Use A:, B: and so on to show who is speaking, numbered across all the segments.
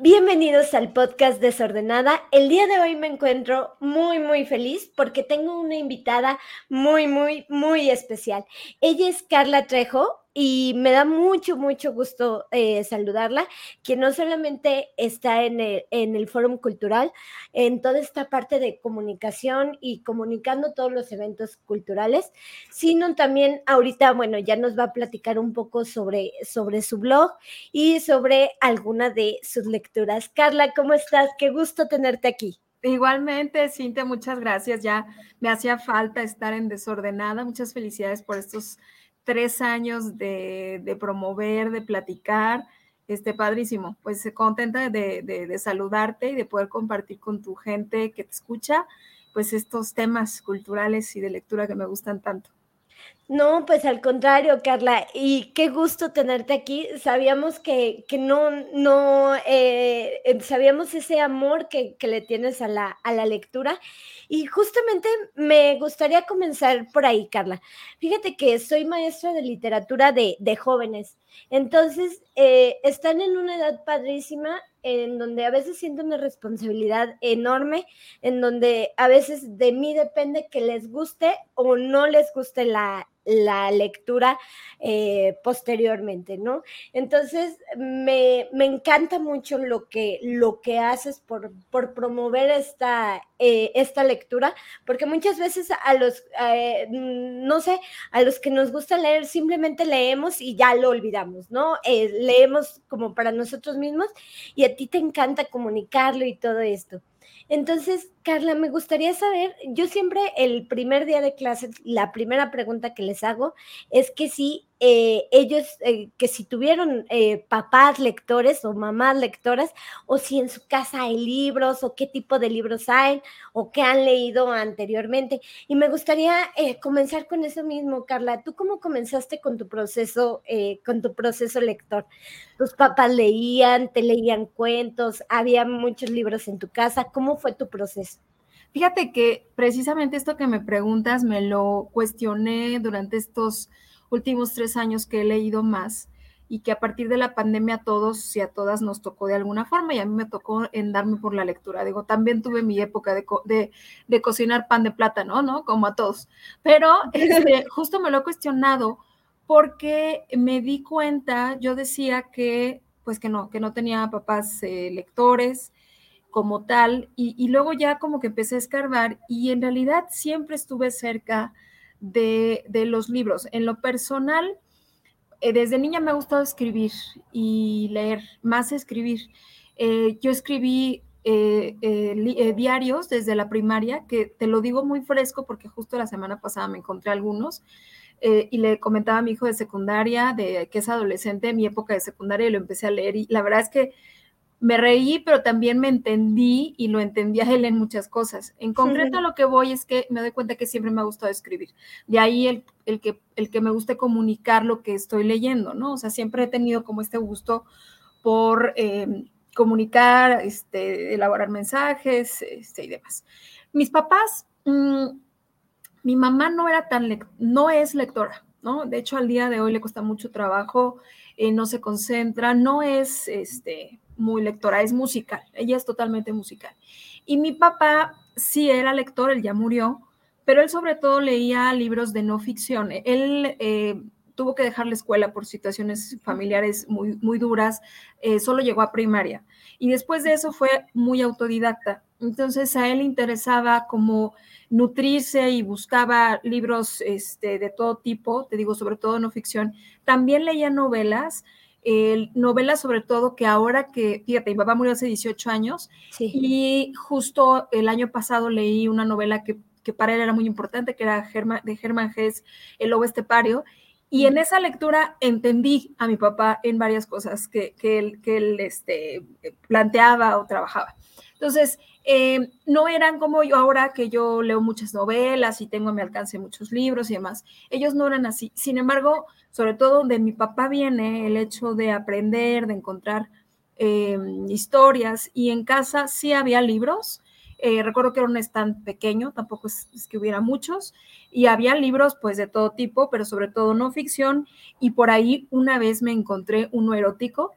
A: Bienvenidos al podcast Desordenada. El día de hoy me encuentro muy, muy feliz porque tengo una invitada muy, muy, muy especial. Ella es Carla Trejo y me da mucho, mucho gusto eh, saludarla, que no solamente está en el, en el Fórum Cultural, en toda esta parte de comunicación y comunicando todos los eventos culturales, sino también ahorita, bueno, ya nos va a platicar un poco sobre, sobre su blog y sobre alguna de sus lecturas. Carla, ¿cómo estás? Qué gusto tenerte aquí.
B: Igualmente, Cintia, muchas gracias. Ya me hacía falta estar en desordenada. Muchas felicidades por estos tres años de, promover, de platicar. Este, padrísimo, pues contenta de, de, saludarte y de poder compartir con tu gente que te escucha, pues estos temas culturales y de lectura que me gustan tanto.
A: No, pues al contrario, Carla, y qué gusto tenerte aquí. Sabíamos que, que no, no, eh, eh, sabíamos ese amor que, que, le tienes a la, a la lectura. Y justamente me gustaría comenzar por ahí, Carla. Fíjate que soy maestra de literatura de, de jóvenes. Entonces, eh, están en una edad padrísima en donde a veces siento una responsabilidad enorme, en donde a veces de mí depende que les guste o no les guste la, la lectura eh, posteriormente, ¿no? Entonces, me, encanta mucho lo que, lo que haces por, por promover esta, eh, esta lectura, porque muchas veces a los, eh, no sé, a los que nos gusta leer, simplemente leemos y ya lo olvidamos, ¿no? leemos como para nosotros mismos y a ti te encanta comunicarlo y todo esto. Entonces, Carla, me gustaría saber, yo siempre el primer día de clases, la primera pregunta que les hago es que si eh, ellos, eh, que si tuvieron eh, papás lectores o mamás lectoras, o si en su casa hay libros, o qué tipo de libros hay, o qué han leído anteriormente. Y me gustaría comenzar con eso mismo, Carla. ¿Tú cómo comenzaste con tu proceso, con tu proceso lector? ¿Tus papás leían, te leían cuentos, había muchos libros en tu casa? ¿Cómo fue tu proceso?
B: Fíjate que precisamente esto que me preguntas me lo cuestioné durante estos últimos tres años que he leído más y que a partir de la pandemia a todos y a todas nos tocó de alguna forma y a mí me tocó en darme por la lectura. Digo, también tuve mi época de, de, cocinar pan de plátano, ¿no? Como a todos. Pero este, justo me lo he cuestionado porque me di cuenta, yo decía que, pues que no, que no tenía papás eh, lectores como tal y, y luego ya como que empecé a escarbar y en realidad siempre estuve cerca de, los libros. En lo personal, eh, desde niña me ha gustado escribir y leer, más escribir. Eh, yo escribí eh, diarios desde la primaria, que te lo digo muy fresco porque justo la semana pasada me encontré algunos. y le comentaba a mi hijo de secundaria, de que es adolescente, mi época de secundaria, y lo empecé a leer. Y la verdad es que me reí, pero también me entendí y lo entendía él en muchas cosas. En concreto, lo que voy es que me doy cuenta que siempre me ha gustado escribir. De ahí el, el, que, el que me guste comunicar lo que estoy leyendo, ¿no? O sea, siempre he tenido como este gusto por em, comunicar, este, elaborar mensajes este, y demás. Mis papás, mm, mi mamá no era tan, no es lectora, ¿no? De hecho, al día de hoy le cuesta mucho trabajo, eh, no se concentra, no es, este, muy lectora, es musical, ella es totalmente musical. Y mi papá sí era lector, él ya murió, pero él sobre todo leía libros de no ficción. Él eh, tuvo que dejar la escuela por situaciones familiares muy, muy duras, eh, solo llegó a primaria. Y después de eso fue muy autodidacta. Entonces a él interesaba como nutrirse y buscaba libros este, de todo tipo, te digo, sobre todo no ficción. También leía novelas novelas sobre todo que ahora que, fíjate, mi papá murió hace 18 años y justo el año pasado leí una novela que, para él era muy importante, que era de Germán Gess, El Lobo Estepario, y en esa lectura entendí a mi papá en varias cosas que, él, que él este, planteaba o trabajaba. Entonces, eh, no eran como yo ahora que yo leo muchas novelas y tengo a mi alcance muchos libros y demás. Ellos no eran así. Sin embargo, sobre todo de mi papá viene el hecho de aprender, de encontrar em, historias y en casa sí había libros. Eh, recuerdo que era un stand pequeño, tampoco es, que hubiera muchos, y había libros pues de todo tipo, pero sobre todo no ficción, y por ahí una vez me encontré uno erótico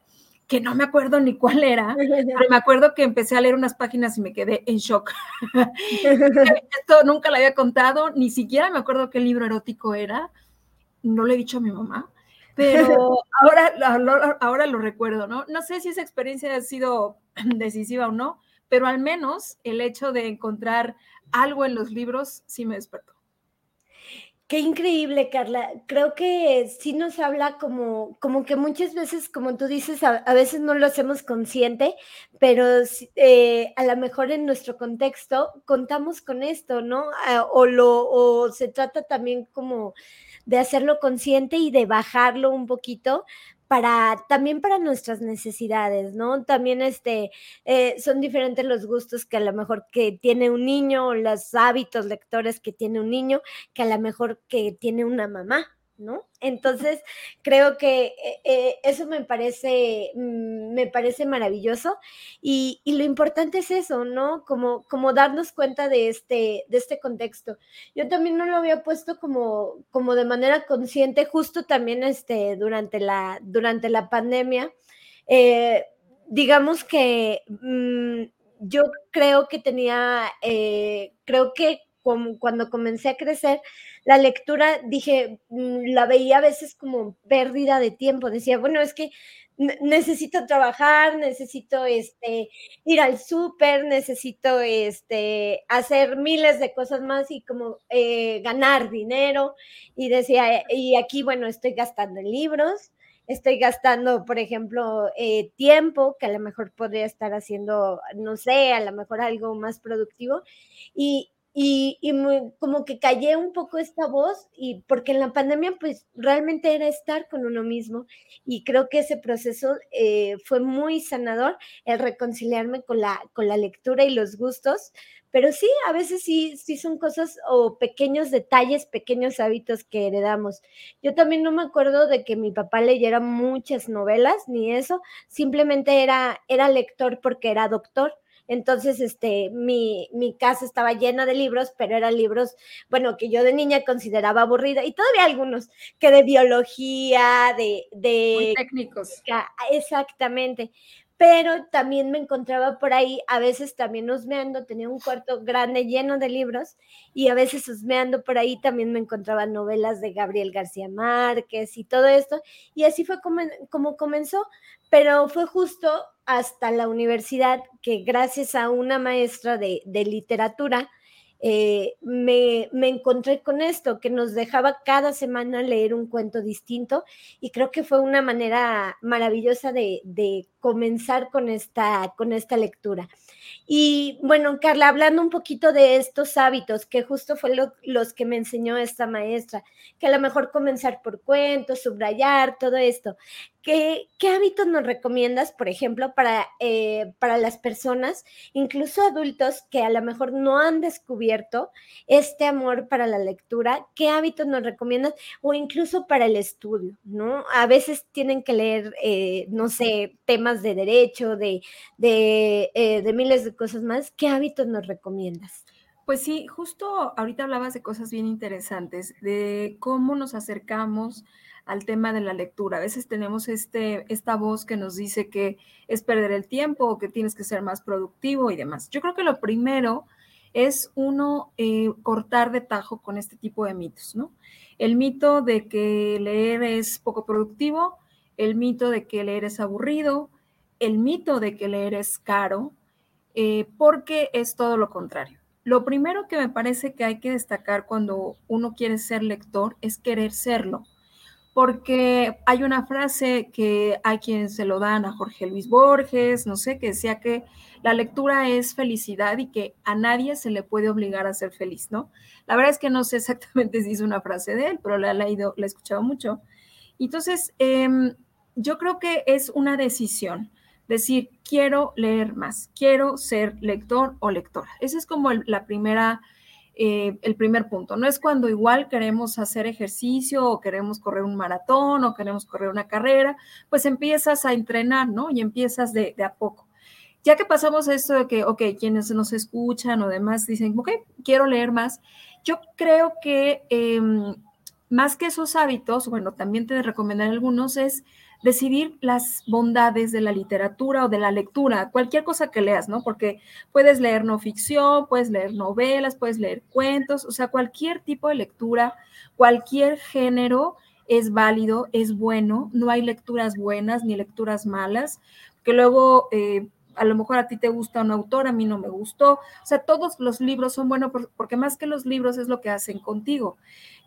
B: que no me acuerdo ni cuál era, pero me acuerdo que empecé a leer unas páginas y me quedé en shock. Esto nunca lo había contado, ni siquiera me acuerdo qué libro erótico era, no le he dicho a mi mamá, pero ahora, ahora lo recuerdo, ¿no? No sé si esa experiencia ha sido decisiva o no, pero al menos el hecho de encontrar algo en los libros sí me despertó.
A: Qué increíble, Carla. Creo que sí nos habla como, como que muchas veces, como tú dices, a, veces no lo hacemos consciente, pero eh, a lo mejor en nuestro contexto contamos con esto, ¿no? Ah, o, lo, o se trata también como de hacerlo consciente y de bajarlo un poquito para también para nuestras necesidades, ¿no? También este, eh, son diferentes los gustos que a lo mejor que tiene un niño o los hábitos lectores que tiene un niño que a lo mejor que tiene una mamá, ¿no? Entonces, creo que eh, eh, eso me parece, mm, me parece maravilloso y, lo importante es eso, ¿no? Como, como darnos cuenta de este, de este contexto. Yo también no lo había puesto como, como de manera consciente, justo también este, durante, la, durante la pandemia. Eh, digamos que mm, yo creo que tenía, creo que como cuando comencé a crecer, la lectura, dije, mm, la veía a veces como pérdida de tiempo. Decía, bueno, es que necesito trabajar, necesito este, ir al súper, necesito este, hacer miles de cosas más y como eh, ganar dinero. Y decía, y aquí, bueno, estoy gastando en libros, estoy gastando, por ejemplo, eh, tiempo, que a lo mejor podría estar haciendo, no sé, a lo mejor algo más productivo. Y, y, como que callé un poco esta voz y porque en la pandemia pues realmente era estar con uno mismo y creo que ese proceso eh, fue muy sanador el reconciliarme con la, con la lectura y los gustos, pero sí, a veces sí, sí son cosas o pequeños detalles, pequeños hábitos que heredamos. Yo también no me acuerdo de que mi papá leyera muchas novelas ni eso, simplemente era, era lector porque era doctor entonces, este, mi, mi casa estaba llena de libros, pero eran libros, bueno, que yo de niña consideraba aburrida, y todavía algunos, que de biología, de... de
B: Muy técnicos.
A: Exactamente pero también me encontraba por ahí, a veces también husmeando, tenía un cuarto grande lleno de libros y a veces husmeando por ahí también me encontraba novelas de Gabriel García Márquez y todo esto. Y así fue como, comenzó, pero fue justo hasta la universidad que gracias a una maestra de literatura, eh, me, encontré con esto, que nos dejaba cada semana leer un cuento distinto y creo que fue una manera maravillosa de, de comenzar con esta, con esta lectura. Y bueno, Carla, hablando un poquito de estos hábitos, que justo fue lo, los que me enseñó esta maestra, que a lo mejor comenzar por cuentos, subrayar, todo esto. ¿Qué, hábitos nos recomiendas, por ejemplo, para, eh, para las personas, incluso adultos que a lo mejor no han descubierto este amor para la lectura? ¿Qué hábitos nos recomiendas? O incluso para el estudio, ¿no? A veces tienen que leer, eh, no sé, temas de derecho, de, eh, de, miles de cosas más, ¿qué hábitos nos recomiendas?
B: Pues sí, justo ahorita hablabas de cosas bien interesantes, de cómo nos acercamos al tema de la lectura. A veces tenemos este, esta voz que nos dice que es perder el tiempo o que tienes que ser más productivo y demás. Yo creo que lo primero es uno eh, cortar de tajo con este tipo de mitos, ¿no? El mito de que leer es poco productivo, el mito de que leer es aburrido, el mito de que leer es caro, eh, porque es todo lo contrario. Lo primero que me parece que hay que destacar cuando uno quiere ser lector es querer serlo, porque hay una frase que hay quien se lo dan a Jorge Luis Borges, no sé, que decía que la lectura es felicidad y que a nadie se le puede obligar a ser feliz, ¿no? La verdad es que no sé exactamente si es una frase de él, pero la he leído, la he escuchado mucho. Entonces, em, yo creo que es una decisión decir, quiero leer más, quiero ser lector o lectora. Ese es como la primera, eh, el primer punto. No es cuando igual queremos hacer ejercicio o queremos correr un maratón o queremos correr una carrera, pues empiezas a entrenar, ¿no? Y empiezas de, a poco. Ya que pasamos esto de que, ok, quienes nos escuchan o demás dicen, ok, quiero leer más, yo creo que em, más que esos hábitos, bueno, también te recomendaré algunos, es decidir las bondades de la literatura o de la lectura, cualquier cosa que leas, ¿no? Porque puedes leer no ficción, puedes leer novelas, puedes leer cuentos, o sea, cualquier tipo de lectura, cualquier género es válido, es bueno, no hay lecturas buenas ni lecturas malas, que luego... Eh, a lo mejor a ti te gusta un autor, a mí no me gustó. O sea, todos los libros son buenos porque más que los libros es lo que hacen contigo.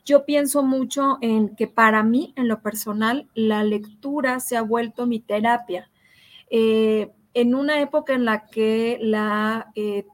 B: Yo pienso mucho en que para mí, en lo personal, la lectura se ha vuelto mi terapia. Eh, en una época en la que la, eh,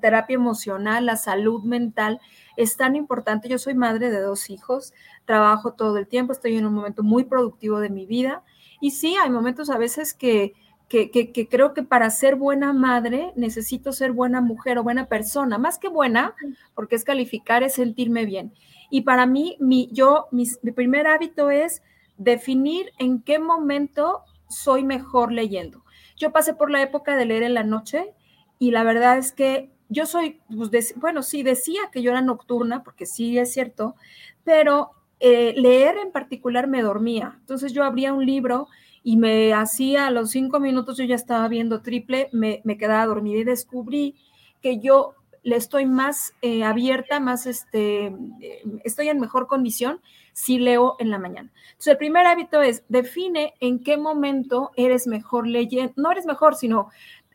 B: terapia emocional, la salud mental es tan importante, yo soy madre de dos hijos, trabajo todo el tiempo, estoy en un momento muy productivo de mi vida y sí, hay momentos a veces que, que, creo que para ser buena madre necesito ser buena mujer o buena persona, más que buena, porque es calificar, es sentirme bien. Y para mí, mi, yo, mi primer hábito es definir en qué momento soy mejor leyendo. Yo pasé por la época de leer en la noche y la verdad es que yo soy, pues, bueno, sí decía que yo era nocturna, porque sí es cierto, pero eh, leer en particular me dormía. Entonces yo abría un libro y me hacía a los cinco minutos, yo ya estaba viendo triple, me, me quedaba dormida y descubrí que yo le estoy más eh, abierta, más este, eh, estoy en mejor condición si leo en la mañana. Entonces, el primer hábito es define en qué momento eres mejor leyendo, no eres mejor, sino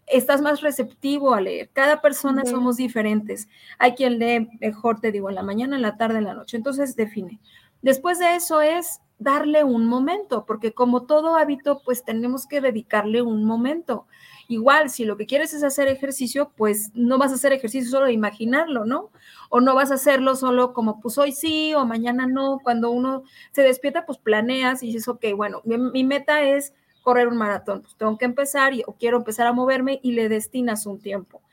B: estás más receptivo a leer. Cada persona somos diferentes. Hay quien lee mejor, te digo, en la mañana, en la tarde, en la noche. Entonces, define. Después de eso es darle un momento, porque como todo hábito, pues tenemos que dedicarle un momento. Igual, si lo que quieres es hacer ejercicio, pues no vas a hacer ejercicio solo de imaginarlo, ¿no? O no vas a hacerlo solo como, pues hoy sí o mañana no. Cuando uno se despierta, pues planeas y dices, ok, bueno, mi, meta es correr un maratón, pues tengo que empezar y, o quiero empezar a moverme y le destinas un tiempo.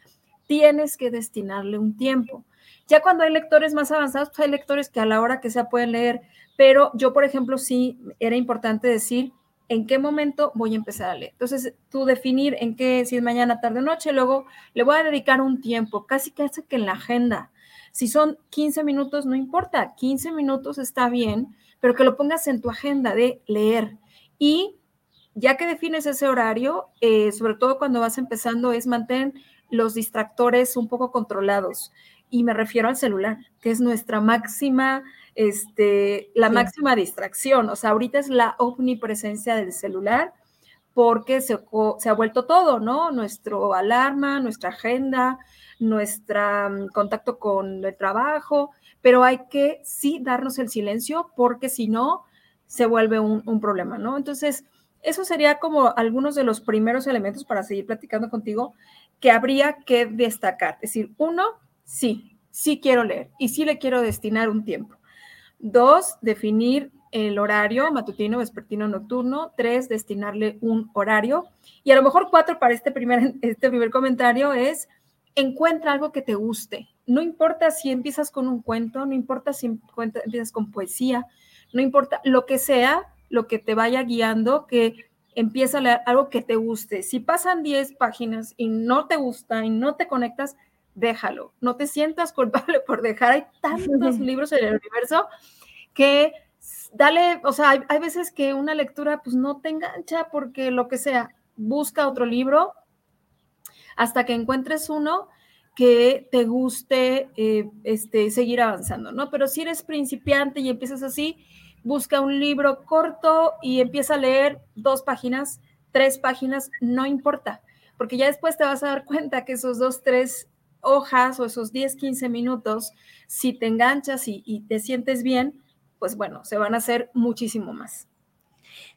B: Tienes que destinarle un tiempo. Ya cuando hay lectores más avanzados, pues hay lectores que a la hora que sea pueden leer, pero yo, por ejemplo, sí era importante decir, en qué momento voy a empezar a leer. Entonces, tú definir en qué, si es mañana, tarde o noche, luego le voy a dedicar un tiempo, casi casi que en la agenda. Si son 15 minutos, no importa, 15 minutos está bien, pero que lo pongas en tu agenda de leer. Y ya que defines ese horario, eh, sobre todo cuando vas empezando, es mantener los distractores un poco controlados. Y me refiero al celular, que es nuestra máxima este, la máxima distracción. O sea, ahorita es la omnipresencia del celular porque se, se, ha vuelto todo, ¿no? Nuestro alarma, nuestra agenda, nuestro mm, contacto con el trabajo, pero hay que sí darnos el silencio porque si no, se vuelve un, un problema, ¿no? Entonces, eso sería como algunos de los primeros elementos para seguir platicando contigo que habría que destacar. Es decir, uno, sí, sí quiero leer y sí le quiero destinar un tiempo. Dos, definir el horario matutino, vespertino, nocturno. Tres, destinarle un horario. Y a lo mejor cuatro para este primer, este primer comentario es encuentra algo que te guste. No importa si empiezas con un cuento, no importa si empiezas con poesía, no importa lo que sea, lo que te vaya guiando, que empieza a leer algo que te guste. Si pasan 10 páginas y no te gusta y no te conectas, déjalo. No te sientas culpable por dejar. Hay tantos libros en el universo que dale, o sea, hay, veces que una lectura pues no te engancha porque lo que sea, busca otro libro hasta que encuentres uno que te guste eh, este, seguir avanzando, ¿no? Pero si eres principiante y empiezas así, busca un libro corto y empieza a leer dos páginas, tres páginas, no importa, porque ya después te vas a dar cuenta que esos dos, tres hojas o esos 10, 15 minutos, si te enganchas y, te sientes bien, pues bueno, se van a hacer muchísimo más.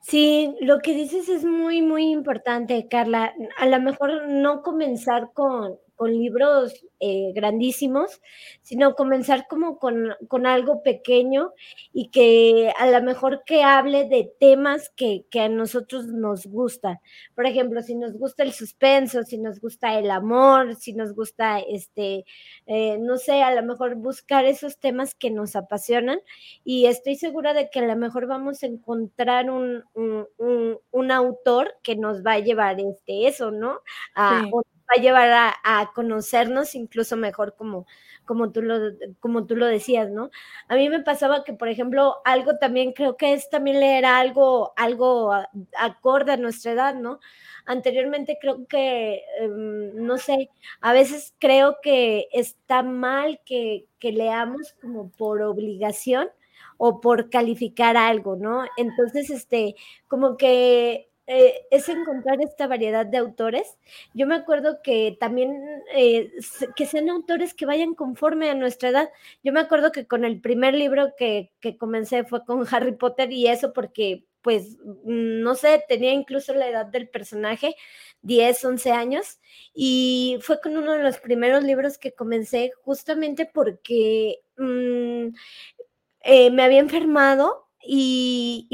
A: Sí, lo que dices es muy, muy importante, Carla. A lo mejor no comenzar con, con libros eh, grandísimos, sino comenzar como con, con, algo pequeño y que a lo mejor que hable de temas que, que, a nosotros nos gustan. Por ejemplo, si nos gusta el suspenso, si nos gusta el amor, si nos gusta, este, eh, no sé, a lo mejor buscar esos temas que nos apasionan y estoy segura de que a lo mejor vamos a encontrar un, un, un, autor que nos va a llevar este, eso, ¿no? A, va a llevar a, conocernos incluso mejor como, como, tú lo, como tú lo decías, ¿no? A mí me pasaba que, por ejemplo, algo también creo que es también leer algo, algo acorde a nuestra edad, ¿no? Anteriormente creo que, em, no sé, a veces creo que está mal que, que leamos como por obligación o por calificar algo, ¿no? Entonces, este, como que eh, es encontrar esta variedad de autores. Yo me acuerdo que también eh, que sean autores que vayan conforme a nuestra edad. Yo me acuerdo que con el primer libro que, que comencé fue con Harry Potter y eso porque, pues, mm, no sé, tenía incluso la edad del personaje, 10, 11 años, y fue con uno de los primeros libros que comencé justamente porque... Mm, eh, me había enfermado y,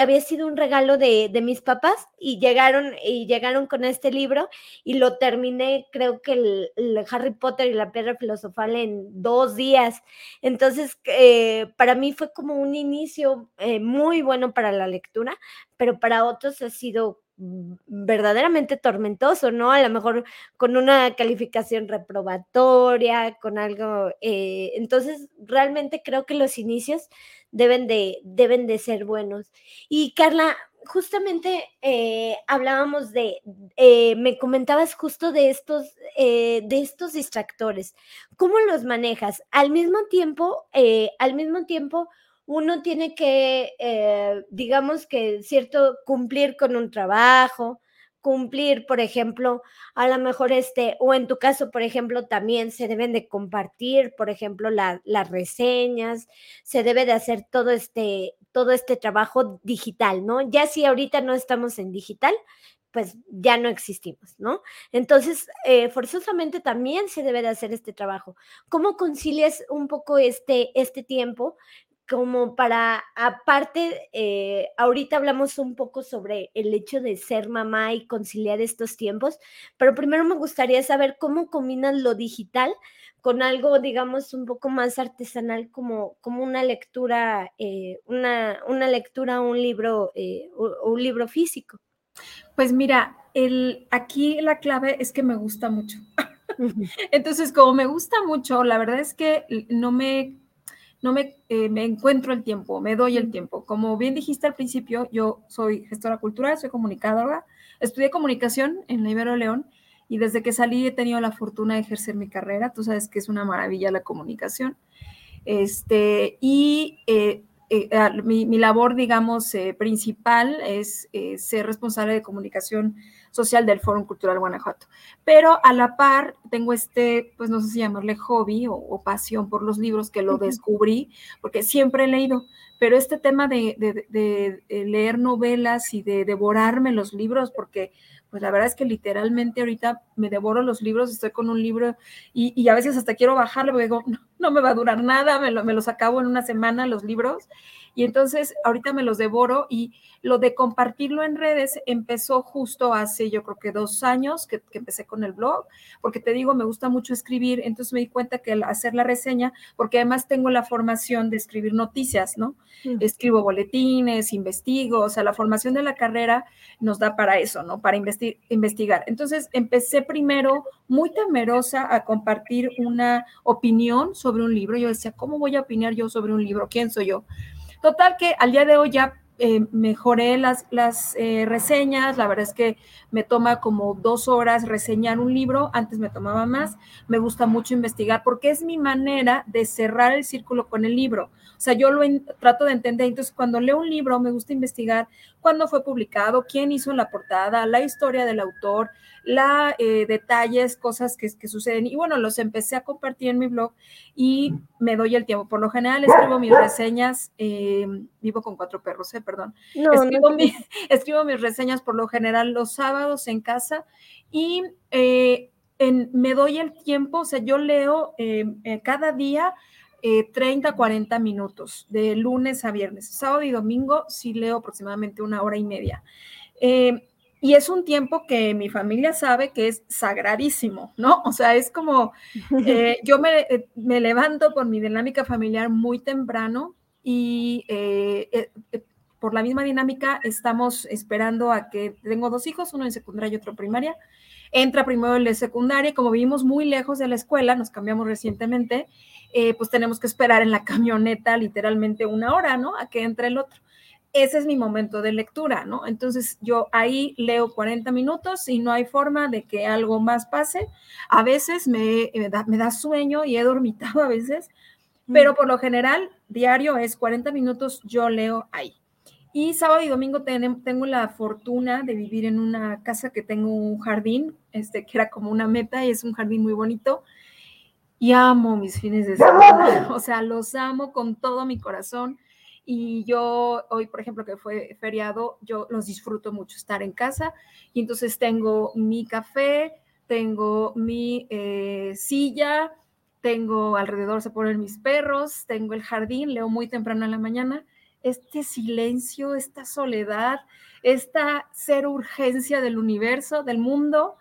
A: había sido un regalo de, mis papás y llegaron, y llegaron con este libro y lo terminé, creo que el, Harry Potter y la piedra filosofal en dos días. Entonces, eh, para mí fue como un inicio eh, muy bueno para la lectura, pero para otros ha sido verdaderamente tormentoso, ¿no? A lo mejor con una calificación reprobatoria, con algo. Eh, entonces, realmente creo que los inicios deben de, deben de ser buenos. Y Carla, justamente eh, hablábamos de, eh, me comentabas justo de estos, de estos distractores. ¿Cómo los manejas? Al mismo tiempo, al mismo tiempo, uno tiene que, eh, digamos que, cierto, cumplir con un trabajo, cumplir, por ejemplo, a lo mejor este, o en tu caso, por ejemplo, también se deben de compartir, por ejemplo, las reseñas, se debe de hacer todo este, todo este trabajo digital, ¿no? Ya si ahorita no estamos en digital, pues ya no existimos, ¿no? Entonces, eh, forzosamente también se debe de hacer este trabajo. ¿Cómo concilias un poco este, este tiempo como para, aparte, eh, ahorita hablamos un poco sobre el hecho de ser mamá y conciliar estos tiempos, pero primero me gustaría saber cómo combinan lo digital con algo, digamos, un poco más artesanal, como, como una lectura, eh, una, una, lectura, un libro, eh, un libro físico.
B: Pues mira, el, aquí la clave es que me gusta mucho. Entonces, como me gusta mucho, la verdad es que no me no me, eh, me, encuentro el tiempo, me doy el tiempo. Como bien dijiste al principio, yo soy gestora cultural, soy comunicadora, estudié comunicación en la Ibero León y desde que salí he tenido la fortuna de ejercer mi carrera. Tú sabes que es una maravilla la comunicación. Este, y eh, eh, mi, mi, labor, digamos, principal es ser responsable de comunicación social del Foro Cultural Guanajuato. Pero a la par tengo este, pues no sé si llamarle hobby o, pasión por los libros que lo descubrí, porque siempre he leído, pero este tema de, de, leer novelas y de devorarme los libros, porque pues la verdad es que literalmente ahorita me devoro los libros, estoy con un libro y, y a veces hasta quiero bajarle, porque digo, no, no me va a durar nada, me, me los acabo en una semana los libros y entonces ahorita me los devoro y lo de compartirlo en redes empezó justo hace yo creo que dos años que, empecé con el blog, porque te digo, me gusta mucho escribir, entonces me di cuenta que al hacer la reseña, porque además tengo la formación de escribir noticias, ¿no? Mm. Escribo boletines, investigo, o sea, la formación de la carrera nos da para eso, ¿no? Para investigar. Entonces empecé primero muy temerosa a compartir una opinión sobre un libro. Yo decía, ¿cómo voy a opinar yo sobre un libro? ¿Quién soy yo? Total que al día de hoy ya eh, mejoré las, las eh, reseñas, la verdad es que me toma como dos horas reseñar un libro, antes me tomaba más, me gusta mucho investigar porque es mi manera de cerrar el círculo con el libro. O sea, yo lo trato de entender, entonces cuando leo un libro me gusta investigar cuándo fue publicado, quién hizo la portada, la historia del autor, la eh, detalles, cosas que, que, suceden. Y bueno, los empecé a compartir en mi blog y me doy el tiempo. Por lo general escribo mis reseñas, eh, vivo con cuatro perros, eh, perdón. escribo, mis reseñas por lo general los sábados en casa y en, me doy el tiempo, o sea, yo leo cada día. 30, 40 minutos de lunes a viernes. Sábado y domingo sí leo aproximadamente una hora y media. Y es un tiempo que mi familia sabe que es sagradísimo, ¿no? O sea, es como, eh, yo eh, me, levanto por mi dinámica familiar muy temprano y eh, por la misma dinámica, estamos esperando a que tengo dos hijos, uno en secundaria y otro primaria. Entra primero el de secundaria, como vivimos muy lejos de la escuela, nos cambiamos recientemente, pues tenemos que esperar en la camioneta literalmente una hora, ¿no? A que entre el otro ese es mi momento de lectura, ¿no? Entonces yo ahí leo 40 minutos y no hay forma de que algo más pase. A veces me, da, sueño y he dormitado a veces, pero por lo general, diario es 40 minutos, yo leo ahí. Y sábado y domingo tengo la fortuna de vivir en una casa que tengo un jardín, este, que era como una meta y es un jardín muy bonito. Y amo mis fines de semana, o sea, los amo con todo mi corazón y yo hoy, por ejemplo, que fue feriado, yo los disfruto mucho estar en casa y entonces tengo mi café, tengo mi eh, silla, tengo alrededor se ponen mis perros, tengo el jardín, leo muy temprano en la mañana. Este silencio, esta soledad, esta ser urgencia del universo, del mundo,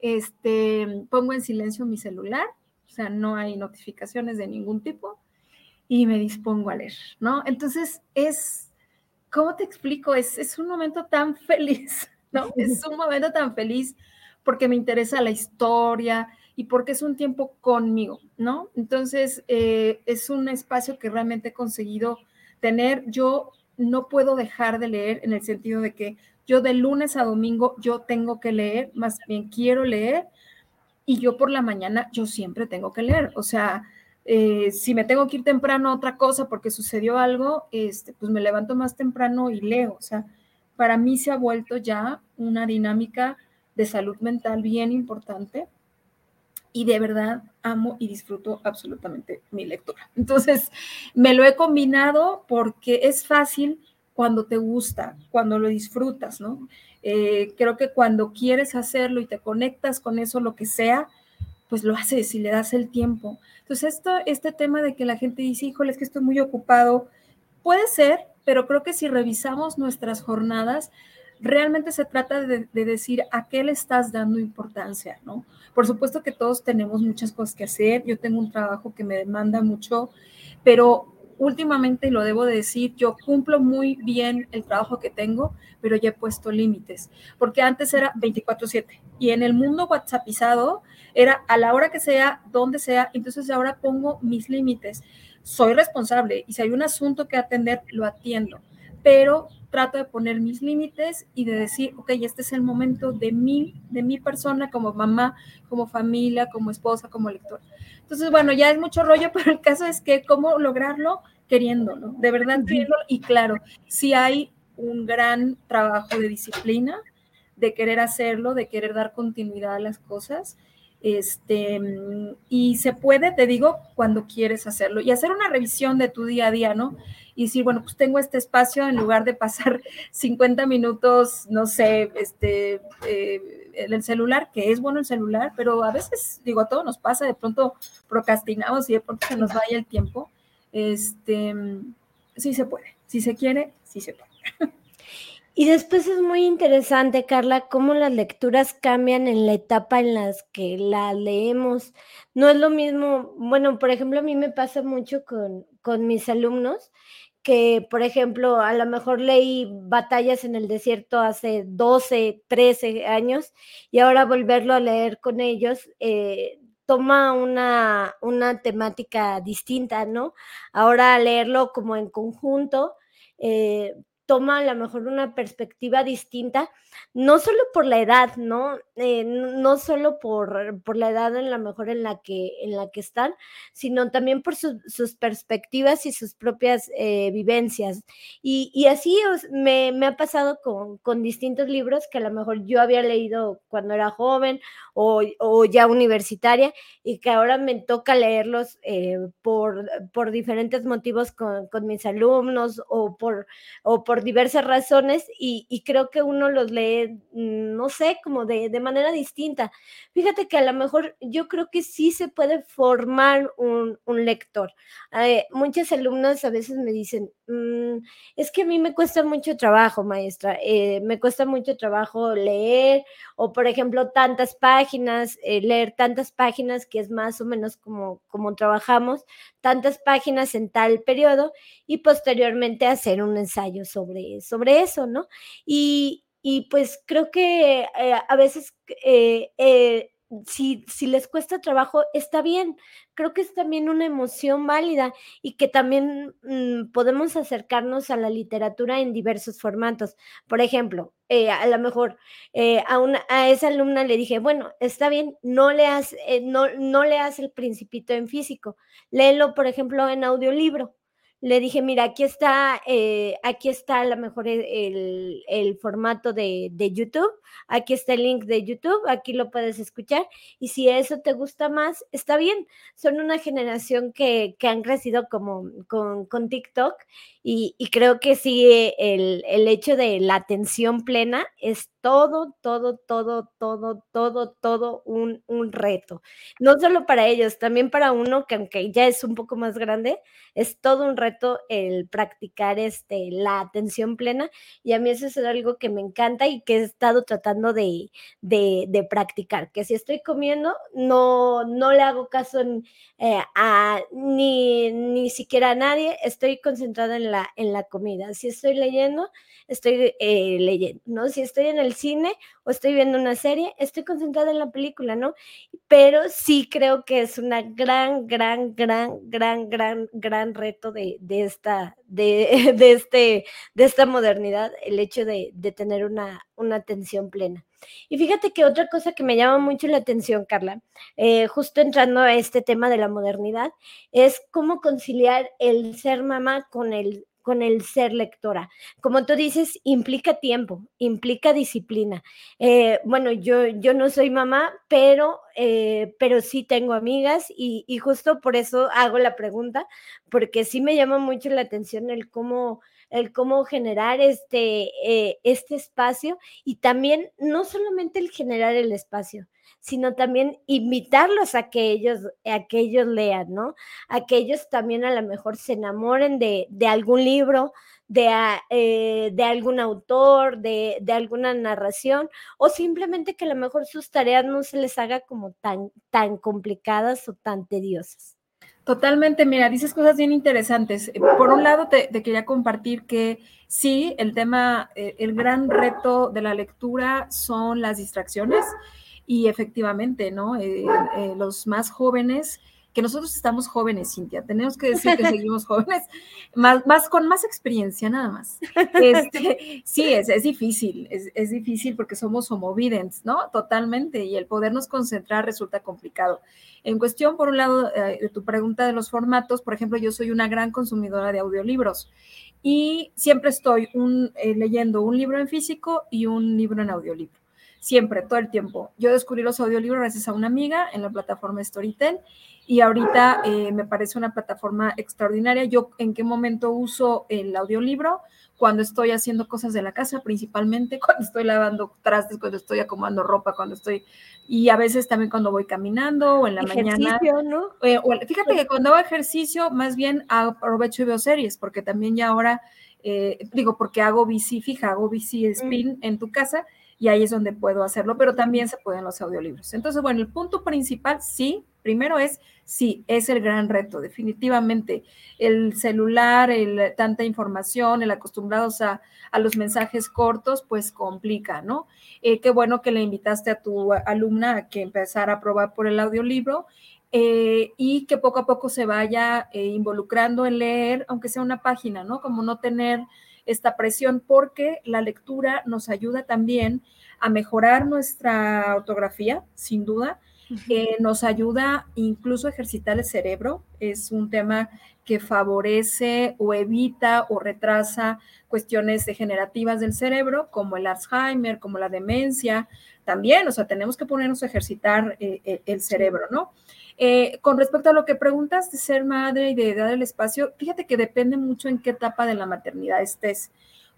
B: este, pongo en silencio mi celular, o sea, no hay notificaciones de ningún tipo y me dispongo a leer, ¿no? Entonces es, ¿cómo te explico? Es, es un momento tan feliz, ¿no? Es un momento tan feliz porque me interesa la historia y porque es un tiempo conmigo, ¿no? Entonces eh, es un espacio que realmente he conseguido tener. Yo no puedo dejar de leer en el sentido de que yo de lunes a domingo yo tengo que leer, más bien quiero leer y yo por la mañana yo siempre tengo que leer, o sea, eh, si me tengo que ir temprano a otra cosa porque sucedió algo, este, pues me levanto más temprano y leo. O sea, para mí se ha vuelto ya una dinámica de salud mental bien importante y de verdad amo y disfruto absolutamente mi lectura. Entonces, me lo he combinado porque es fácil cuando te gusta, cuando lo disfrutas, ¿no? Eh, creo que cuando quieres hacerlo y te conectas con eso, lo que sea, pues lo haces y le das el tiempo. Entonces, esto, este tema de que la gente dice, híjole, es que estoy muy ocupado, puede ser, pero creo que si revisamos nuestras jornadas, realmente se trata de, de, decir a qué le estás dando importancia, ¿no? Por supuesto que todos tenemos muchas cosas que hacer, yo tengo un trabajo que me demanda mucho, pero últimamente, y lo debo decir, yo cumplo muy bien el trabajo que tengo, pero ya he puesto límites, porque antes era 24/7 y en el mundo WhatsAppizado era a la hora que sea, donde sea, entonces ahora pongo mis límites. Soy responsable y si hay un asunto que atender, lo atiendo, pero trato de poner mis límites y de decir, ok, este es el momento de mí, de mi persona como mamá, como familia, como esposa, como lector. Entonces, bueno, ya es mucho rollo, pero el caso es que cómo lograrlo queriéndolo, de verdad queriéndolo. Y claro, si hay un gran trabajo de disciplina, de querer hacerlo, de querer dar continuidad a las cosas. Este, y se puede, te digo, cuando quieres hacerlo y hacer una revisión de tu día a día, ¿no? Y decir, bueno, pues tengo este espacio en lugar de pasar 50 minutos, no sé, este, eh, el celular, que es bueno el celular, pero a veces, digo, a todos nos pasa, de pronto procrastinamos y de pronto se nos vaya el tiempo. Este, sí se puede, si se quiere, sí se puede.
A: Y después es muy interesante, Carla, cómo las lecturas cambian en la etapa en las que las leemos. No es lo mismo, bueno, por ejemplo, a mí me pasa mucho con, con mis alumnos, que, por ejemplo, a lo mejor leí Batallas en el Desierto hace 12, 13 años y ahora volverlo a leer con ellos eh, toma una, una temática distinta, ¿no? Ahora leerlo como en conjunto. Eh, toma a lo mejor una perspectiva distinta, no solo por la edad, ¿no? Eh, no solo por, por, la edad en la mejor en la que, en la que están, sino también por sus perspectivas y sus propias eh, vivencias. Y, y así me, me, ha pasado con, con, distintos libros que a lo mejor yo había leído cuando era joven o, o ya universitaria y que ahora me toca leerlos eh, por, por diferentes motivos con, con mis alumnos o por, o por diversas razones y, creo que uno los lee, mm, no sé, como de, de, manera distinta. Fíjate que a lo mejor yo creo que sí se puede formar un, un lector. Eh, muchas alumnas a veces me dicen, mmm, es que a mí me cuesta mucho trabajo, maestra, eh, me cuesta mucho trabajo leer o, por ejemplo, tantas páginas, eh, leer tantas páginas, que es más o menos como, como trabajamos, tantas páginas en tal periodo y posteriormente hacer un ensayo sobre sobre, eso, ¿no? Y, y pues creo que eh, a veces eh, eh, si, si, les cuesta trabajo, está bien. Creo que es también una emoción válida y que también mmm, podemos acercarnos a la literatura en diversos formatos. Por ejemplo, a lo mejor a, una, a esa alumna le dije, bueno, está bien, no leas, no, no leas el principito en físico, léelo, por ejemplo, en audiolibro le dije, mira, aquí está, eh, aquí está a lo mejor el, el formato de, de, YouTube, aquí está el link de YouTube, aquí lo puedes escuchar y si eso te gusta más, está bien. Son una generación que, que han crecido como con, con TikTok y, y, creo que sí, el, el hecho de la atención plena es todo, todo, todo, todo, todo, todo un, un, reto. No solo para ellos, también para uno que aunque ya es un poco más grande, es todo un reto el practicar este, la atención plena y a mí eso es algo que me encanta y que he estado tratando de, de, de practicar, que si estoy comiendo, no, no le hago caso eh, a ni, ni siquiera a nadie, estoy concentrada en la en la comida. Si estoy leyendo, estoy eh, leyendo, ¿no? Si estoy en el cine o estoy viendo una serie, estoy concentrada en la película, ¿no? Pero sí creo que es una gran, gran, gran, gran, gran, gran reto de, de esta, de, de, este, de esta modernidad, el hecho de, de tener una, una atención plena. Y fíjate que otra cosa que me llama mucho la atención, Carla, eh, justo entrando a este tema de la modernidad, es cómo conciliar el ser mamá con el con el ser lectora. Como tú dices, implica tiempo, implica disciplina. Eh, bueno, yo, yo no soy mamá, pero, eh, pero sí tengo amigas y, y, justo por eso hago la pregunta, porque sí me llama mucho la atención el cómo el cómo generar este, eh, este espacio y también no solamente el generar el espacio, sino también invitarlos a que ellos, a que ellos lean, ¿no? A que ellos también a lo mejor se enamoren de, de algún libro, de, eh, de algún autor, de, de, alguna narración, o simplemente que a lo mejor sus tareas no se les haga como tan, tan complicadas o tan tediosas.
B: Totalmente, mira, dices cosas bien interesantes. Por un lado, te, quería compartir que sí, el tema, eh, el gran reto de la lectura son las distracciones y efectivamente, ¿no? Eh, eh, los más jóvenes que nosotros estamos jóvenes, Cintia, tenemos que decir que seguimos jóvenes, más, más con más experiencia nada más. Este, sí, es, es difícil, es, es, difícil porque somos homovidents, ¿no? Totalmente, y el podernos concentrar resulta complicado. En cuestión, por un lado, eh, de tu pregunta de los formatos, por ejemplo, yo soy una gran consumidora de audiolibros y siempre estoy un, eh, leyendo un libro en físico y un libro en audiolibro siempre, todo el tiempo. Yo descubrí los audiolibros gracias a una amiga en la plataforma Storytel y ahorita eh, me parece una plataforma extraordinaria. Yo en qué momento uso el audiolibro cuando estoy haciendo cosas de la casa, principalmente cuando estoy lavando trastes, cuando estoy acomodando ropa, cuando estoy y a veces también cuando voy caminando o en la mañana.
A: ¿no?
B: Eh, o, fíjate que cuando hago ejercicio, más bien aprovecho y veo series, porque también ya ahora eh, digo porque hago bici fija, hago bici spin mm. en tu casa y ahí es donde puedo hacerlo, pero también se pueden los audiolibros. Entonces, bueno, el punto principal, sí, primero es, sí, es el gran reto, definitivamente. El celular, el, tanta información, el acostumbrados a, a, los mensajes cortos, pues complica, ¿no? Eh, qué bueno que le invitaste a tu alumna a que empezara a probar por el audiolibro. Eh, y que poco a poco se vaya eh, involucrando en leer, aunque sea una página, ¿no? Como no tener esta presión, porque la lectura nos ayuda también a mejorar nuestra ortografía, sin duda, eh, nos ayuda incluso a ejercitar el cerebro. Es un tema que favorece o evita o retrasa cuestiones degenerativas del cerebro, como el Alzheimer, como la demencia. También, o sea, tenemos que ponernos a ejercitar eh, eh, el cerebro, ¿no? Eh, con respecto a lo que preguntas de ser madre y de dar el espacio, fíjate que depende mucho en qué etapa de la maternidad estés,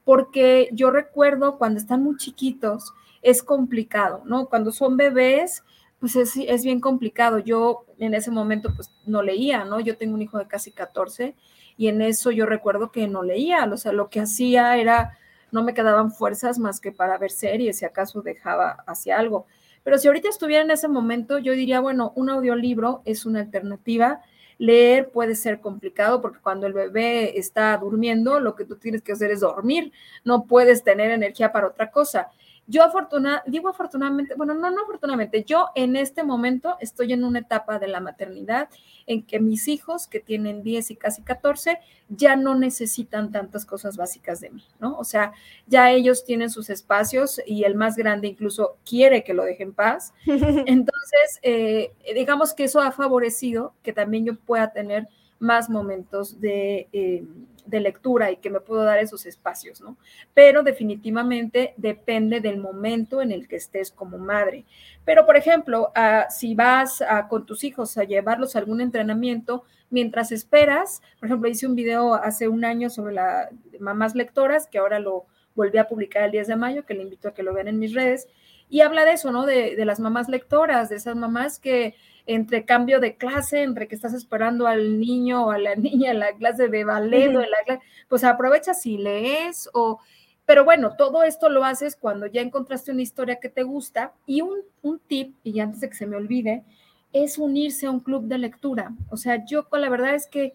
B: porque yo recuerdo cuando están muy chiquitos, es complicado, ¿no? Cuando son bebés, pues es, es, bien complicado. Yo en ese momento pues no leía, ¿no? Yo tengo un hijo de casi 14 y en eso yo recuerdo que no leía, o sea, lo que hacía era, no me quedaban fuerzas más que para ver series, si acaso dejaba hacia algo. Pero si ahorita estuviera en ese momento, yo diría, bueno, un audiolibro es una alternativa Leer puede ser complicado porque cuando el bebé está durmiendo, lo que tú tienes que hacer es dormir, no puedes tener energía para otra cosa. Yo afortunadamente, digo afortunadamente, bueno, no, no afortunadamente, yo en este momento estoy en una etapa de la maternidad en que mis hijos, que tienen 10 y casi 14, ya no necesitan tantas cosas básicas de mí, ¿no? O sea, ya ellos tienen sus espacios y el más grande incluso quiere que lo deje en paz. Entonces, eh, digamos que eso ha favorecido que también yo pueda tener más momentos de... Eh, de lectura y que me puedo dar esos espacios, ¿no? Pero definitivamente depende del momento en el que estés como madre. Pero, por ejemplo, ah, si vas con tus hijos a llevarlos a algún entrenamiento, mientras esperas, por ejemplo, hice un video hace un año sobre las mamás lectoras, que ahora lo volví a publicar el 10 de mayo, que le invito a que lo vean en mis redes, y habla de eso, ¿no? De, de las mamás lectoras, de esas mamás que entre cambio de clase, entre que estás esperando al niño o a la niña en la clase de ballet o en la clase, pues aprovechas y lees o... Pero bueno, todo esto lo haces cuando ya encontraste una historia que te gusta y un, un tip, y antes de que se me olvide, es unirse a un club de lectura. O sea, yo con la verdad es que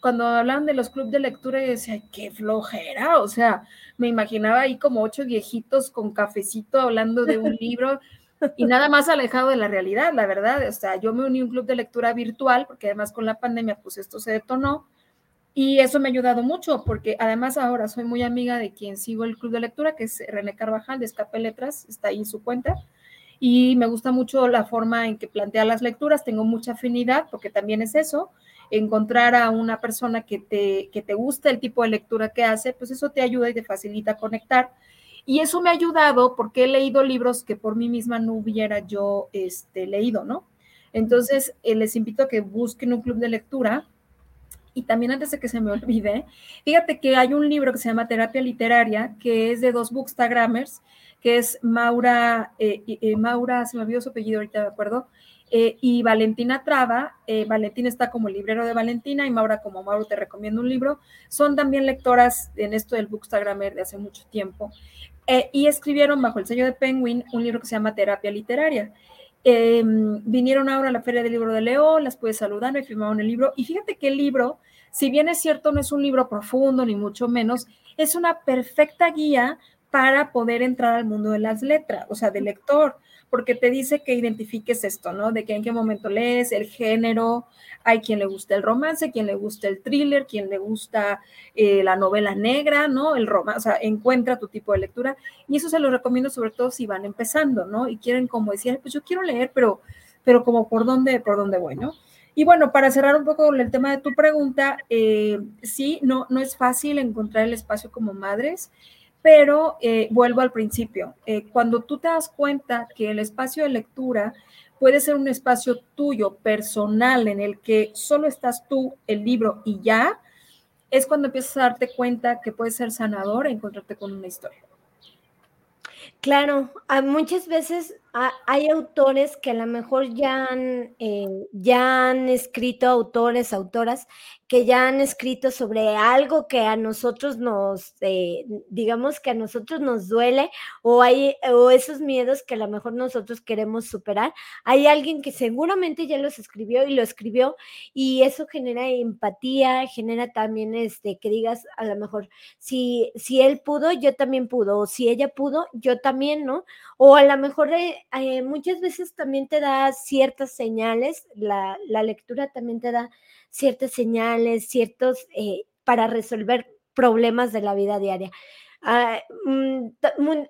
B: cuando hablaban de los clubes de lectura, yo decía, qué flojera. O sea, me imaginaba ahí como ocho viejitos con cafecito hablando de un libro y nada más alejado de la realidad, la verdad. O sea, yo me uní a un club de lectura virtual, porque además con la pandemia, pues esto se detonó. Y eso me ha ayudado mucho, porque además ahora soy muy amiga de quien sigo el club de lectura, que es René Carvajal de Escape Letras, está ahí en su cuenta. Y me gusta mucho la forma en que plantea las lecturas, tengo mucha afinidad, porque también es eso, encontrar a una persona que te, que te guste el tipo de lectura que hace, pues eso te ayuda y te facilita conectar. Y eso me ha ayudado porque he leído libros que por mí misma no hubiera yo este, leído, ¿no? Entonces, eh, les invito a que busquen un club de lectura. Y también antes de que se me olvide, fíjate que hay un libro que se llama Terapia Literaria, que es de dos bookstagrammers, que es Maura, eh, eh, Maura, se me olvidó su apellido, ahorita me acuerdo, y Valentina Traba, Valentina está como librero de Valentina y Maura como Mauro te recomiendo un libro, son también lectoras en esto del Bookstagrammer de hace mucho tiempo eh, y escribieron bajo el sello de Penguin un libro que se llama Terapia Literaria. Em, vinieron ahora a la Feria del Libro de León, las pude saludar, me firmaron el libro y fíjate que el libro, si bien es cierto, no es un libro profundo ni mucho menos, es una perfecta guía para poder entrar al mundo de las letras, o sea, de lector porque te dice que identifiques esto, ¿no? De que en qué momento lees, el género, hay quien le gusta el romance, quien le gusta el thriller, quien le gusta eh, la novela negra, ¿no? El romance, o sea, encuentra tu tipo de lectura. Y eso se lo recomiendo sobre todo si van empezando, ¿no? Y quieren como decir, pues yo quiero leer, pero, pero como por dónde, por dónde voy, ¿no? Y bueno, para cerrar un poco el tema de tu pregunta, eh, sí, no, no es fácil encontrar el espacio como madres. Pero eh, vuelvo al principio, eh, cuando tú te das cuenta que el espacio de lectura puede ser un espacio tuyo, personal, en el que solo estás tú, el libro y ya, es cuando empiezas a darte cuenta que puede ser sanador encontrarte con una historia.
A: Claro, muchas veces hay autores que a lo mejor ya han, eh, ya han escrito, autores, autoras, que ya han escrito sobre algo que a nosotros nos, eh, digamos que a nosotros nos duele o hay o esos miedos que a lo mejor nosotros queremos superar. Hay alguien que seguramente ya los escribió y lo escribió y eso genera empatía, genera también este que digas a lo mejor si si él pudo, yo también pudo, o si ella pudo, yo también, ¿no? O a lo mejor eh, eh, muchas veces también te da ciertas señales, la, la lectura también te da ciertas señales, ciertos, eh, para resolver problemas de la vida diaria. Ah, mm,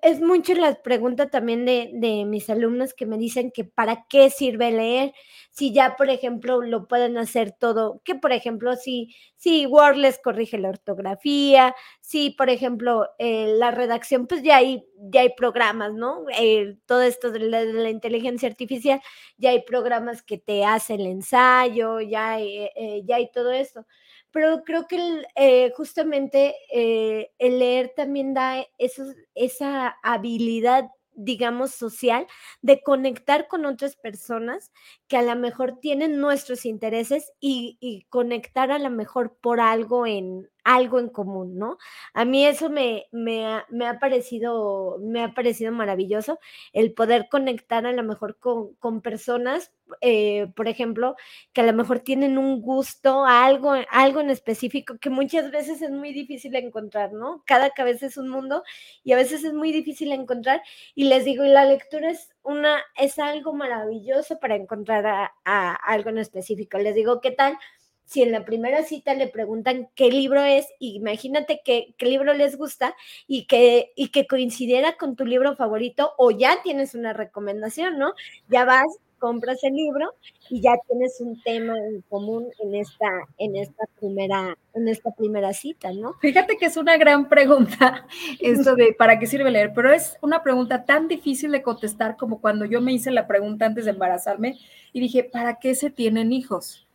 A: es mucho la pregunta también de, de, mis alumnos que me dicen que para qué sirve leer, si ya, por ejemplo, lo pueden hacer todo, que por ejemplo, si, si Word les corrige la ortografía, si, por ejemplo, la redacción, pues ya hay, ya hay programas, ¿no? Eh, todo esto de la, inteligencia artificial, ya hay programas que te hacen el ensayo, ya hay, eh, ya hay todo esto pero creo que eh, justamente eh, el leer también da esa habilidad, digamos, social de conectar con otras personas que a lo mejor tienen nuestros intereses y, conectar a lo mejor por algo en, algo en común, ¿no? A mí eso me, me, ha, parecido, me ha parecido maravilloso, el poder conectar a lo mejor con, con personas, eh, por ejemplo, que a lo mejor tienen un gusto algo, algo en específico que muchas veces es muy difícil encontrar, ¿no? Cada cabeza es un mundo y a veces es muy difícil encontrar y les digo, y la lectura es una, es algo maravilloso para encontrar a, algo en específico. Les digo, ¿qué tal? si en la primera cita le preguntan qué libro es, imagínate qué, qué libro les gusta y que, y que coincidiera con tu libro favorito o ya tienes una recomendación, ¿no? Ya vas, compras el libro y ya tienes un tema en común en esta, en esta primera, en esta primera cita, ¿no?
B: Fíjate que es una gran pregunta esto de ¿para qué sirve leer? Pero es una pregunta tan difícil de contestar como cuando yo me hice la pregunta antes de embarazarme y dije, ¿para qué se tienen hijos?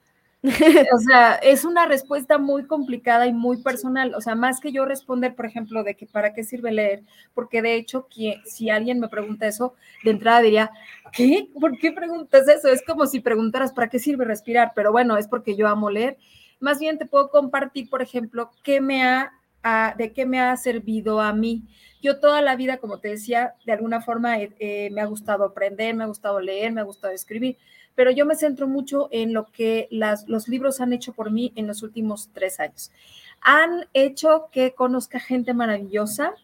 B: o sea, es una respuesta muy complicada y muy personal. O sea, más que yo responder, por ejemplo, de que para qué sirve leer, porque de hecho, si alguien me pregunta eso, de entrada diría, ¿qué? ¿Por qué preguntas eso? Es como si preguntaras para qué sirve respirar, pero bueno, es porque yo amo leer. Más bien te puedo compartir, por ejemplo, qué me ha, de qué me ha servido a mí. Yo toda la vida, como te decía, de alguna forma eh, me ha gustado aprender, me ha gustado leer, me ha gustado escribir pero yo me centro mucho en lo que los libros han hecho por mí en los últimos tres años. Han hecho que conozca gente maravillosa.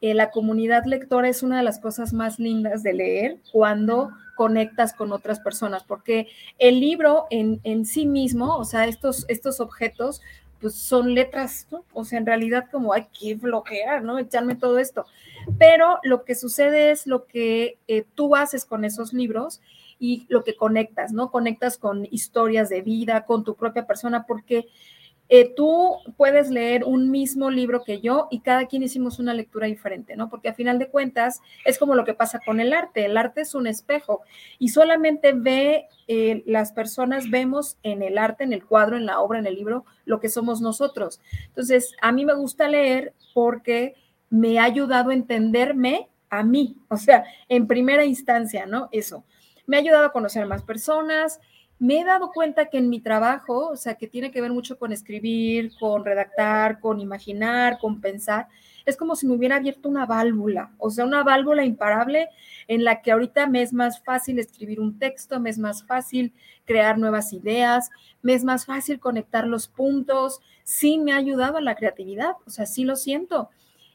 B: Eh, la comunidad lectora es una de las cosas más lindas de leer cuando conectas con otras personas, porque el libro en, en sí mismo, o sea, estos, estos objetos, pues son letras. O sea, en realidad como, hay que flojera, ¿no? Echarme todo esto. Pero lo que sucede es lo que eh, tú haces con esos libros y lo que conectas, ¿no? Conectas con historias de vida, con tu propia persona, porque eh, tú puedes leer un mismo libro que yo y cada quien hicimos una lectura diferente, ¿no? Porque a final de cuentas es como lo que pasa con el arte. El arte es un espejo y solamente ve, eh, las personas vemos en el arte, en el cuadro, en la obra, en el libro, lo que somos nosotros. Entonces, a mí me gusta leer porque me ha ayudado a entenderme a mí, o sea, en primera instancia, ¿no? Eso me ha ayudado a conocer más personas. Me he dado cuenta que en mi trabajo, o sea, que tiene que ver mucho con escribir, con redactar, con imaginar, con pensar, es como si me hubiera abierto una válvula, o sea, una válvula imparable en la que ahorita me es más fácil escribir un texto, me es más fácil crear nuevas ideas, me es más fácil conectar los puntos. Sí me ha ayudado a la creatividad, o sea, sí lo siento.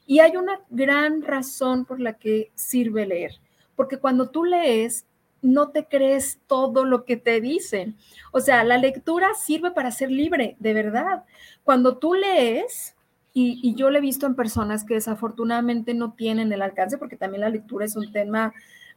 B: Y hay una gran razón por la que sirve leer, porque cuando tú lees, no te crees todo lo que te dicen. O sea, la lectura sirve para ser libre, de verdad. Cuando tú lees, y, yo lo he visto en personas que desafortunadamente no tienen el alcance, porque también la lectura es un tema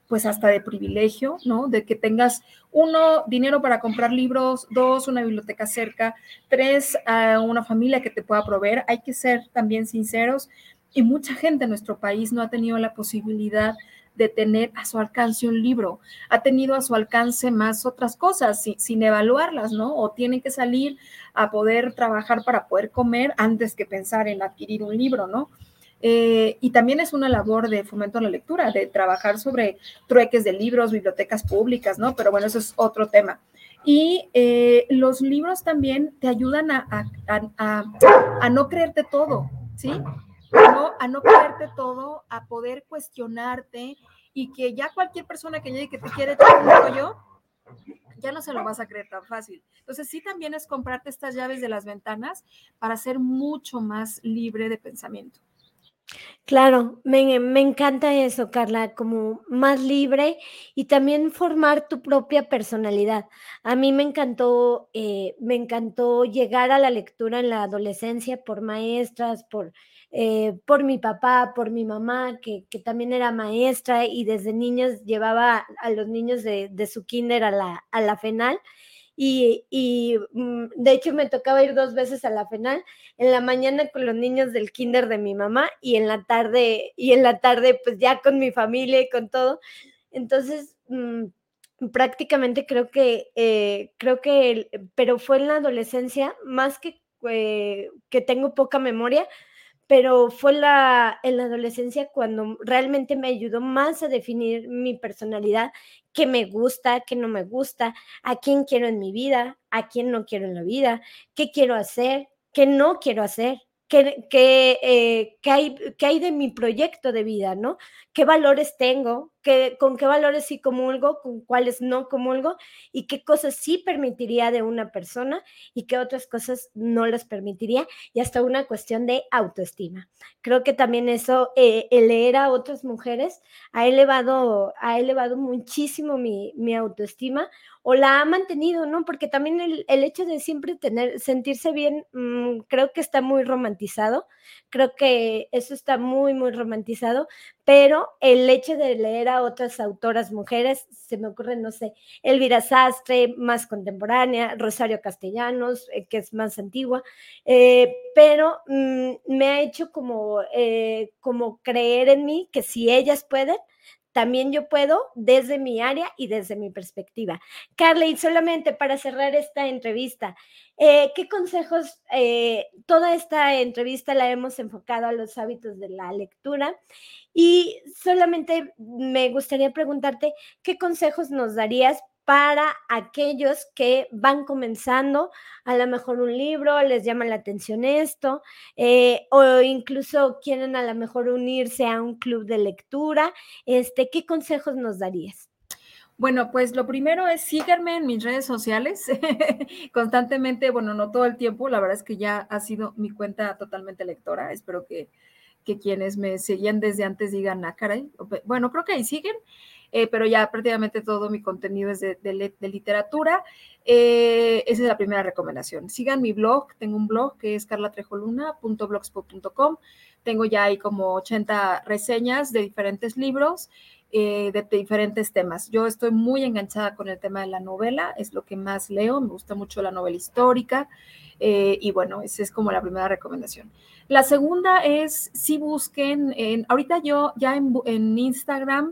B: pues hasta de privilegio, ¿no? De que tengas uno, dinero para comprar libros, dos, una biblioteca cerca, tres, una familia que te pueda proveer. Hay que ser también sinceros y mucha gente en nuestro país no ha tenido la posibilidad de tener a su alcance un libro, ha tenido a su alcance más otras cosas sin, evaluarlas, ¿no? O tienen que salir a poder trabajar para poder comer antes que pensar en adquirir un libro, ¿no? Eh, y también es una labor de fomento a la lectura, de trabajar sobre trueques de libros, bibliotecas públicas, ¿no? Pero bueno, eso es otro tema. Y eh, los libros también te ayudan a, a no creerte todo, ¿sí? A no creerte todo, a poder cuestionarte y que ya cualquier persona que llegue que te quiere echar un rollo, ya no se lo vas a creer tan fácil. Entonces sí también es comprarte estas llaves de las ventanas para ser mucho más libre de pensamiento.
A: Claro, me, me, encanta eso, Carla, como más libre y también formar tu propia personalidad. A mí me encantó, eh, me encantó llegar a la lectura en la adolescencia por maestras, por eh, por mi papá, por mi mamá, que, también era maestra y desde niños llevaba a los niños de, su kinder a la, a la FENAL. Y, mm, de hecho me tocaba ir dos veces a la FENAL, en la mañana con los niños del kinder de mi mamá y en la tarde, y en la tarde pues ya con mi familia y con todo. Entonces, mm, prácticamente creo que, eh, creo que, pero fue en la adolescencia, más que, eh, que tengo poca memoria, pero fue la, en la adolescencia cuando realmente me ayudó más a definir mi personalidad, qué me gusta, qué no me gusta, a quién quiero en mi vida, a quién no quiero en la vida, qué quiero hacer, qué no quiero hacer. qué, qué, eh, qué, hay, qué hay de mi proyecto de vida, ¿no? ¿Qué valores tengo? ¿Con qué valores sí comulgo? ¿Con cuáles no comulgo? ¿Y qué cosas sí permitiría de una persona y qué otras cosas no las permitiría? Y hasta una cuestión de autoestima. Creo que también eso, eh, el leer a otras mujeres, ha elevado, ha elevado muchísimo mi, mi autoestima o la ha mantenido, ¿no? Porque también el, el hecho de siempre tener, sentirse bien, mmm, creo que está muy romantizado, creo que eso está muy, muy romantizado, pero el hecho de leer a otras autoras mujeres, se me ocurre, no sé, Elvira Sastre, más contemporánea, Rosario Castellanos, eh, que es más antigua, eh, pero mmm, me ha hecho como, eh, como creer en mí que si ellas pueden, también yo puedo desde mi área y desde mi perspectiva. Carly, solamente para cerrar esta entrevista, eh, ¿qué consejos, eh, toda esta entrevista la hemos enfocado a los hábitos de la lectura y solamente me gustaría preguntarte, ¿qué consejos nos darías para aquellos que van comenzando, a lo mejor un libro, les llama la atención esto, eh, o incluso quieren a lo mejor unirse a un club de lectura. Este, ¿Qué consejos nos darías?
B: Bueno, pues lo primero es síganme en mis redes sociales constantemente, bueno, no todo el tiempo, la verdad es que ya ha sido mi cuenta totalmente lectora, espero que, que quienes me seguían desde antes digan, ah, caray, bueno, creo que ahí siguen eh, pero ya prácticamente todo mi contenido es de, de, de literatura. Eh, esa es la primera recomendación. Sigan mi blog, tengo un blog que es carlatrejoluna.blogspot.com. Tengo ya ahí como 80 reseñas de diferentes libros. Eh, de, de, diferentes temas. Yo estoy muy enganchada con el tema de la novela, es lo que más leo, me gusta mucho la novela histórica eh, y bueno, esa es como la primera recomendación. La segunda es si busquen, en, ahorita yo ya en, en Instagram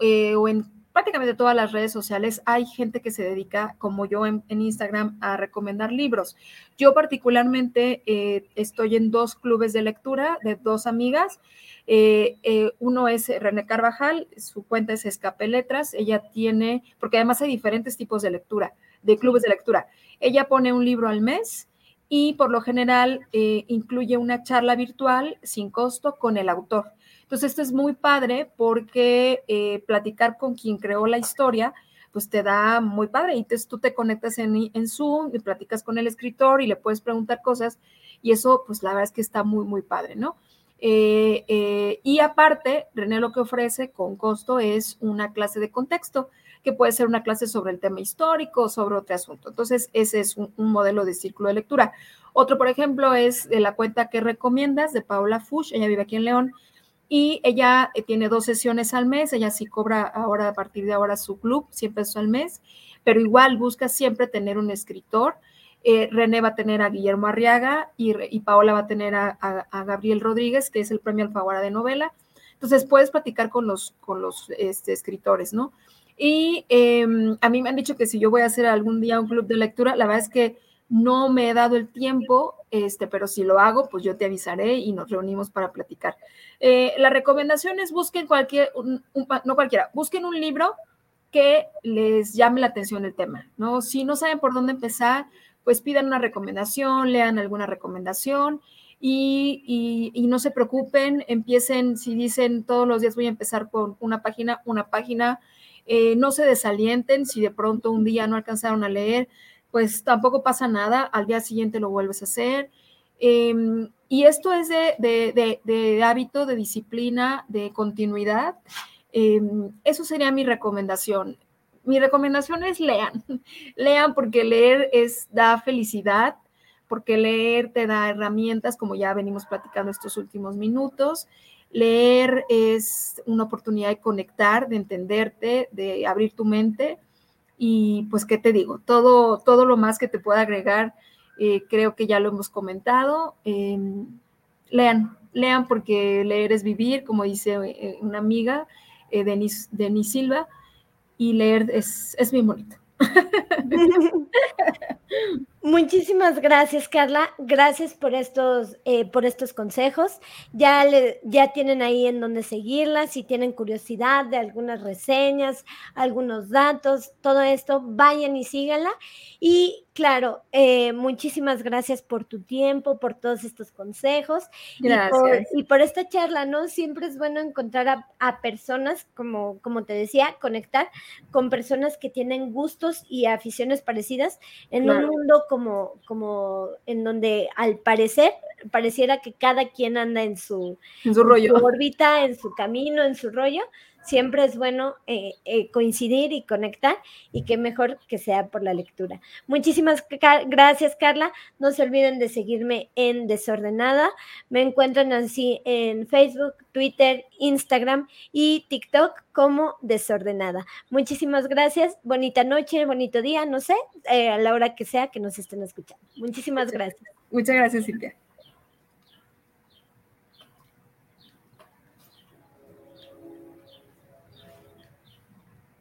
B: eh, o en prácticamente todas las redes sociales hay gente que se dedica, como yo en, Instagram, a recomendar libros. Yo particularmente eh, estoy en dos clubes de lectura de dos amigas. Eh, eh, uno es René Carvajal, su cuenta es Escape Letras. Ella tiene, porque además hay diferentes tipos de lectura, de clubes de lectura. Ella pone un libro al mes y por lo general incluye una charla virtual sin costo con el autor. Entonces, esto es muy padre porque eh, platicar con quien creó la historia, pues te da muy padre. Y entonces tú te conectas en, en Zoom y platicas con el escritor y le puedes preguntar cosas. Y eso, pues la verdad es que está muy, muy padre, ¿no? Eh, eh, y aparte, René lo que ofrece con costo es una clase de contexto, que puede ser una clase sobre el tema histórico sobre otro asunto. Entonces, ese es un, un, modelo de círculo de lectura. Otro, por ejemplo, es de la cuenta que recomiendas de Paula Fush, ella vive aquí en León, y ella eh, tiene dos sesiones al mes, ella sí cobra ahora a partir de ahora su club, 100 pesos al mes, pero igual busca siempre tener un escritor. Eh, René va a tener a Guillermo Arriaga y, y Paola va a tener a, a, Gabriel Rodríguez, que es el premio Alfaguara de novela. Entonces puedes platicar con los, con los este, escritores, ¿no? Y eh, a mí me han dicho que si yo voy a hacer algún día un club de lectura, la verdad es que no me he dado el tiempo, este, pero si lo hago, pues yo te avisaré y nos reunimos para platicar. Eh, la recomendación es busquen cualquier, un, no cualquiera, busquen un libro que les llame la atención el tema, ¿no? Si no saben por dónde empezar, pues pidan una recomendación, lean alguna recomendación y, y, no se preocupen, empiecen, si dicen todos los días voy a empezar con una página, una página, eh, no se desalienten si de pronto un día no alcanzaron a leer, pues tampoco pasa nada, al día siguiente lo vuelves a hacer. Eh, y esto es de, de, de, hábito, de disciplina, de continuidad. Eh, eso sería mi recomendación. Mi recomendación es lean, lean porque leer es, da felicidad, porque leer te da herramientas, como ya venimos platicando estos últimos minutos. Leer es una oportunidad de conectar, de entenderte, de abrir tu mente y pues, ¿qué te digo? Todo, todo lo más que te pueda agregar, eh, creo que ya lo hemos comentado. Eh, lean, lean porque leer es vivir, como dice eh, una amiga, eh, Denise, Denise Silva, y leer es, es bien bonito.
A: Muchísimas gracias, Carla. Gracias por estos, eh, por estos consejos. Ya, le, ya tienen ahí en donde seguirla. Si tienen curiosidad de algunas reseñas, algunos datos, todo esto, vayan y síganla. Y claro, eh, muchísimas gracias por tu tiempo, por todos estos consejos.
B: Gracias.
A: Y por, esta charla, ¿no? Siempre es bueno encontrar a, personas, como, como te decía, conectar con personas que tienen gustos y aficiones parecidas en un mundo como, como en donde al parecer pareciera que cada quien anda en su,
B: en su rollo.
A: órbita, en su camino, en su rollo. Siempre es bueno eh, eh, coincidir y conectar y que mejor que sea por la lectura. Muchísimas gracias, Carla. No se olviden de seguirme en Desordenada. Me encuentran así en Facebook, Twitter, Instagram y TikTok como Desordenada. Muchísimas gracias. Bonita noche, bonito día, no sé, eh, a la hora que sea que nos estén escuchando. Muchísimas gracias.
B: Muchas gracias, Silvia.